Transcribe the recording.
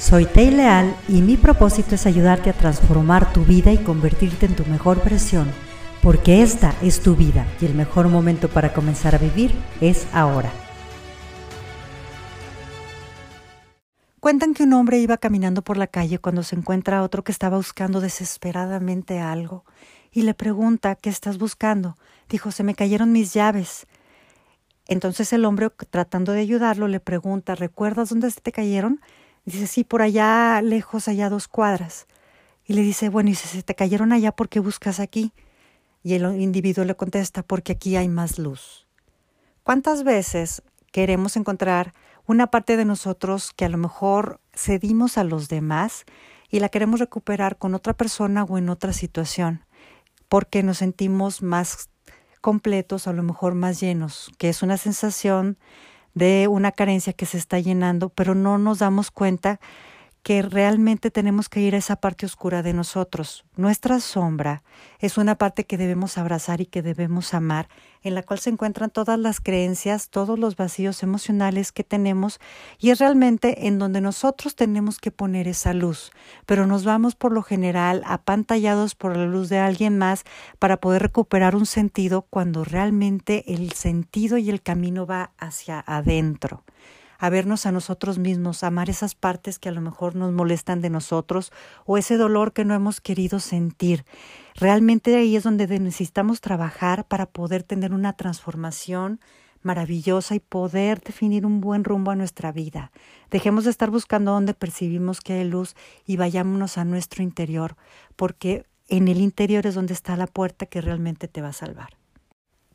Soy Tei Leal y mi propósito es ayudarte a transformar tu vida y convertirte en tu mejor versión, porque esta es tu vida y el mejor momento para comenzar a vivir es ahora. Cuentan que un hombre iba caminando por la calle cuando se encuentra a otro que estaba buscando desesperadamente algo y le pregunta, ¿qué estás buscando? Dijo, se me cayeron mis llaves. Entonces el hombre, tratando de ayudarlo, le pregunta, ¿recuerdas dónde se te cayeron? Dice, sí, por allá lejos, allá dos cuadras. Y le dice, bueno, y si se te cayeron allá, ¿por qué buscas aquí? Y el individuo le contesta, porque aquí hay más luz. ¿Cuántas veces queremos encontrar una parte de nosotros que a lo mejor cedimos a los demás y la queremos recuperar con otra persona o en otra situación? Porque nos sentimos más completos, a lo mejor más llenos, que es una sensación de una carencia que se está llenando, pero no nos damos cuenta que realmente tenemos que ir a esa parte oscura de nosotros. Nuestra sombra es una parte que debemos abrazar y que debemos amar, en la cual se encuentran todas las creencias, todos los vacíos emocionales que tenemos, y es realmente en donde nosotros tenemos que poner esa luz, pero nos vamos por lo general apantallados por la luz de alguien más para poder recuperar un sentido cuando realmente el sentido y el camino va hacia adentro a vernos a nosotros mismos, amar esas partes que a lo mejor nos molestan de nosotros o ese dolor que no hemos querido sentir. Realmente ahí es donde necesitamos trabajar para poder tener una transformación maravillosa y poder definir un buen rumbo a nuestra vida. Dejemos de estar buscando dónde percibimos que hay luz y vayámonos a nuestro interior, porque en el interior es donde está la puerta que realmente te va a salvar.